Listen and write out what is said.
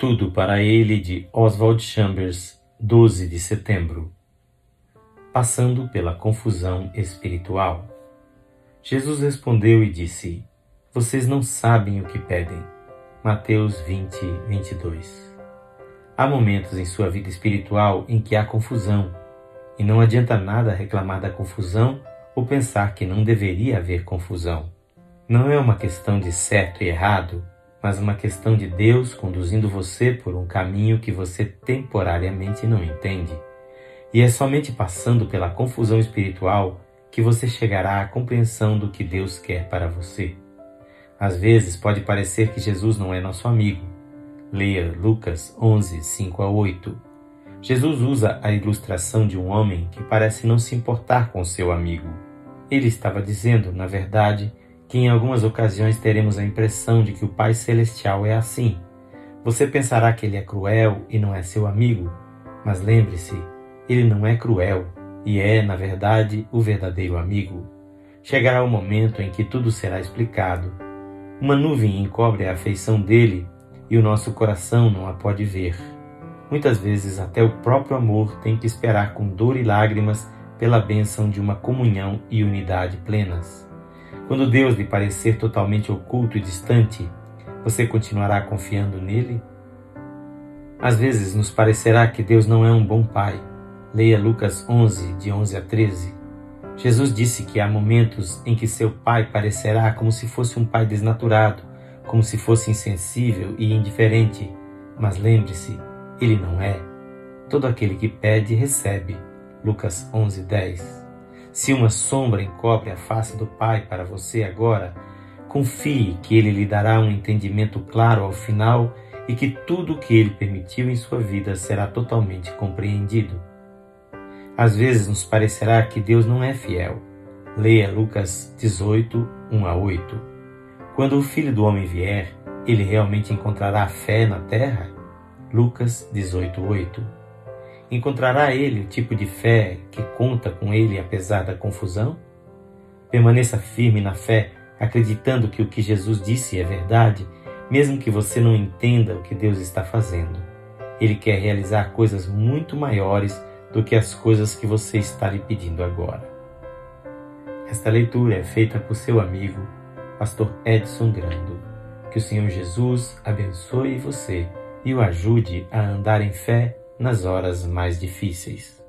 Tudo para ele de Oswald Chambers, 12 de setembro. Passando pela confusão espiritual. Jesus respondeu e disse: Vocês não sabem o que pedem. Mateus 20, 22. Há momentos em sua vida espiritual em que há confusão, e não adianta nada reclamar da confusão ou pensar que não deveria haver confusão. Não é uma questão de certo e errado, mas uma questão de Deus conduzindo você por um caminho que você temporariamente não entende. E é somente passando pela confusão espiritual que você chegará à compreensão do que Deus quer para você. Às vezes pode parecer que Jesus não é nosso amigo. Leia Lucas 11, 5 a 8. Jesus usa a ilustração de um homem que parece não se importar com seu amigo. Ele estava dizendo, na verdade, que em algumas ocasiões teremos a impressão de que o Pai Celestial é assim. Você pensará que ele é cruel e não é seu amigo, mas lembre-se, ele não é cruel e é, na verdade, o verdadeiro amigo. Chegará o momento em que tudo será explicado. Uma nuvem encobre a afeição dele e o nosso coração não a pode ver. Muitas vezes, até o próprio amor tem que esperar com dor e lágrimas pela bênção de uma comunhão e unidade plenas. Quando Deus lhe parecer totalmente oculto e distante, você continuará confiando nele? Às vezes nos parecerá que Deus não é um bom pai. Leia Lucas 11, de 11 a 13. Jesus disse que há momentos em que seu pai parecerá como se fosse um pai desnaturado, como se fosse insensível e indiferente. Mas lembre-se, ele não é. Todo aquele que pede, recebe. Lucas 11, 10. Se uma sombra encobre a face do Pai para você agora, confie que Ele lhe dará um entendimento claro ao final e que tudo o que Ele permitiu em sua vida será totalmente compreendido. Às vezes nos parecerá que Deus não é fiel. Leia Lucas 18, 1 a 8. Quando o Filho do Homem vier, ele realmente encontrará fé na terra? Lucas 18, 8. Encontrará ele o tipo de fé que conta com ele apesar da confusão? Permaneça firme na fé, acreditando que o que Jesus disse é verdade, mesmo que você não entenda o que Deus está fazendo. Ele quer realizar coisas muito maiores do que as coisas que você está lhe pedindo agora. Esta leitura é feita por seu amigo, Pastor Edson Grando. Que o Senhor Jesus abençoe você e o ajude a andar em fé nas horas mais difíceis.